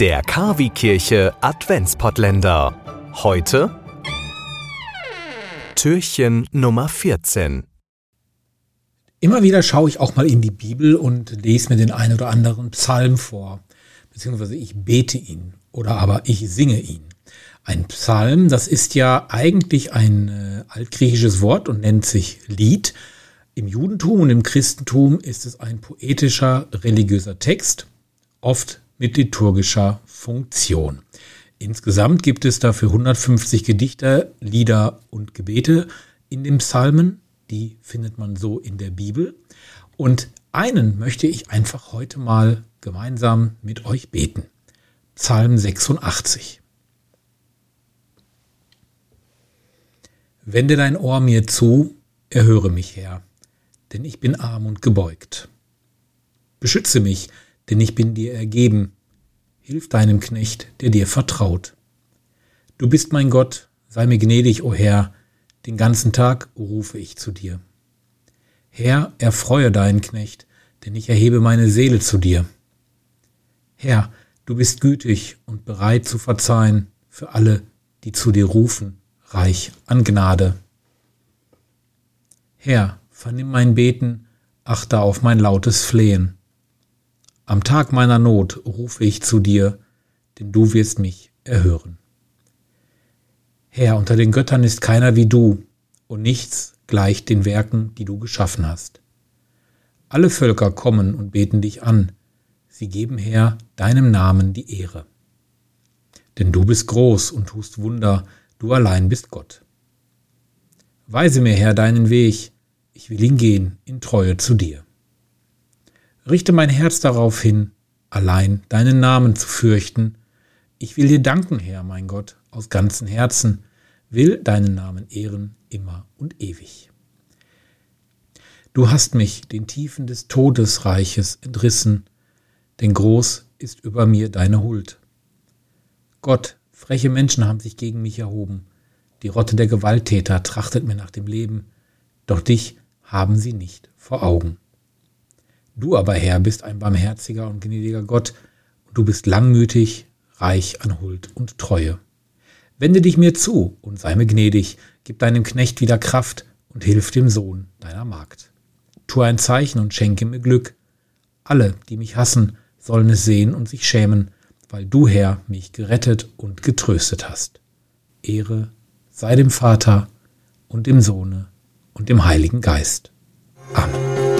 Der Kavi-Kirche Adventspottländer. Heute Türchen Nummer 14. Immer wieder schaue ich auch mal in die Bibel und lese mir den einen oder anderen Psalm vor, beziehungsweise ich bete ihn oder aber ich singe ihn. Ein Psalm, das ist ja eigentlich ein äh, altgriechisches Wort und nennt sich Lied. Im Judentum und im Christentum ist es ein poetischer, religiöser Text, oft mit liturgischer Funktion. Insgesamt gibt es dafür 150 Gedichte, Lieder und Gebete in den Psalmen. Die findet man so in der Bibel. Und einen möchte ich einfach heute mal gemeinsam mit euch beten. Psalm 86. Wende dein Ohr mir zu, erhöre mich, Herr, denn ich bin arm und gebeugt. Beschütze mich, denn ich bin dir ergeben. Hilf deinem Knecht, der dir vertraut. Du bist mein Gott, sei mir gnädig, o Herr, den ganzen Tag rufe ich zu dir. Herr, erfreue deinen Knecht, denn ich erhebe meine Seele zu dir. Herr, du bist gütig und bereit zu verzeihen für alle, die zu dir rufen, reich an Gnade. Herr, vernimm mein Beten, achte auf mein lautes Flehen. Am Tag meiner Not rufe ich zu dir, denn du wirst mich erhören. Herr, unter den Göttern ist keiner wie du, und nichts gleicht den Werken, die du geschaffen hast. Alle Völker kommen und beten dich an, sie geben, Herr, deinem Namen die Ehre. Denn du bist groß und tust Wunder, du allein bist Gott. Weise mir, Herr, deinen Weg, ich will ihn gehen in Treue zu dir. Richte mein Herz darauf hin, allein deinen Namen zu fürchten. Ich will dir danken, Herr, mein Gott, aus ganzem Herzen, will deinen Namen ehren immer und ewig. Du hast mich den Tiefen des Todesreiches entrissen, denn groß ist über mir deine Huld. Gott, freche Menschen haben sich gegen mich erhoben, die Rotte der Gewalttäter trachtet mir nach dem Leben, doch dich haben sie nicht vor Augen. Du aber, Herr, bist ein barmherziger und gnädiger Gott, und du bist langmütig, reich an Huld und Treue. Wende dich mir zu und sei mir gnädig, gib deinem Knecht wieder Kraft und hilf dem Sohn deiner Magd. Tu ein Zeichen und schenke mir Glück. Alle, die mich hassen, sollen es sehen und sich schämen, weil du, Herr, mich gerettet und getröstet hast. Ehre sei dem Vater und dem Sohne und dem Heiligen Geist. Amen.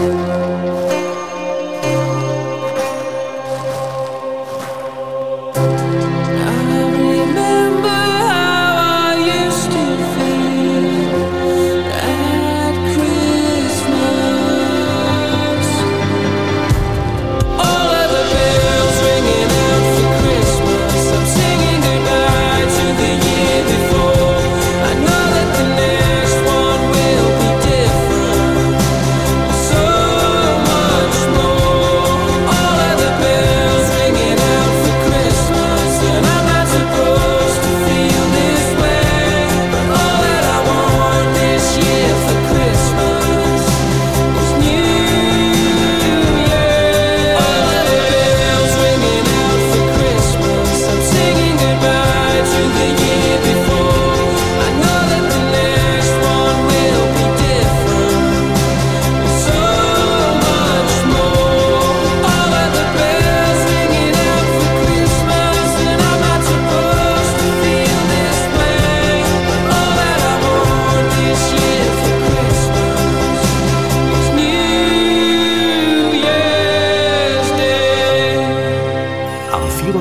Música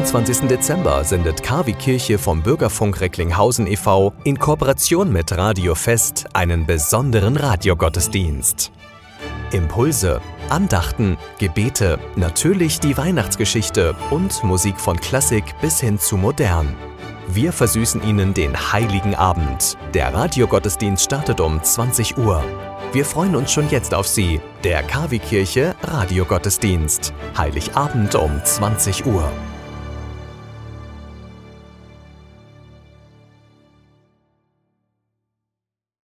23. Dezember sendet KW Kirche vom Bürgerfunk Recklinghausen e.V. in Kooperation mit Radio Fest einen besonderen Radiogottesdienst. Impulse, Andachten, Gebete, natürlich die Weihnachtsgeschichte und Musik von Klassik bis hin zu modern. Wir versüßen Ihnen den heiligen Abend. Der Radiogottesdienst startet um 20 Uhr. Wir freuen uns schon jetzt auf Sie. Der KW Kirche Radiogottesdienst. Heiligabend um 20 Uhr.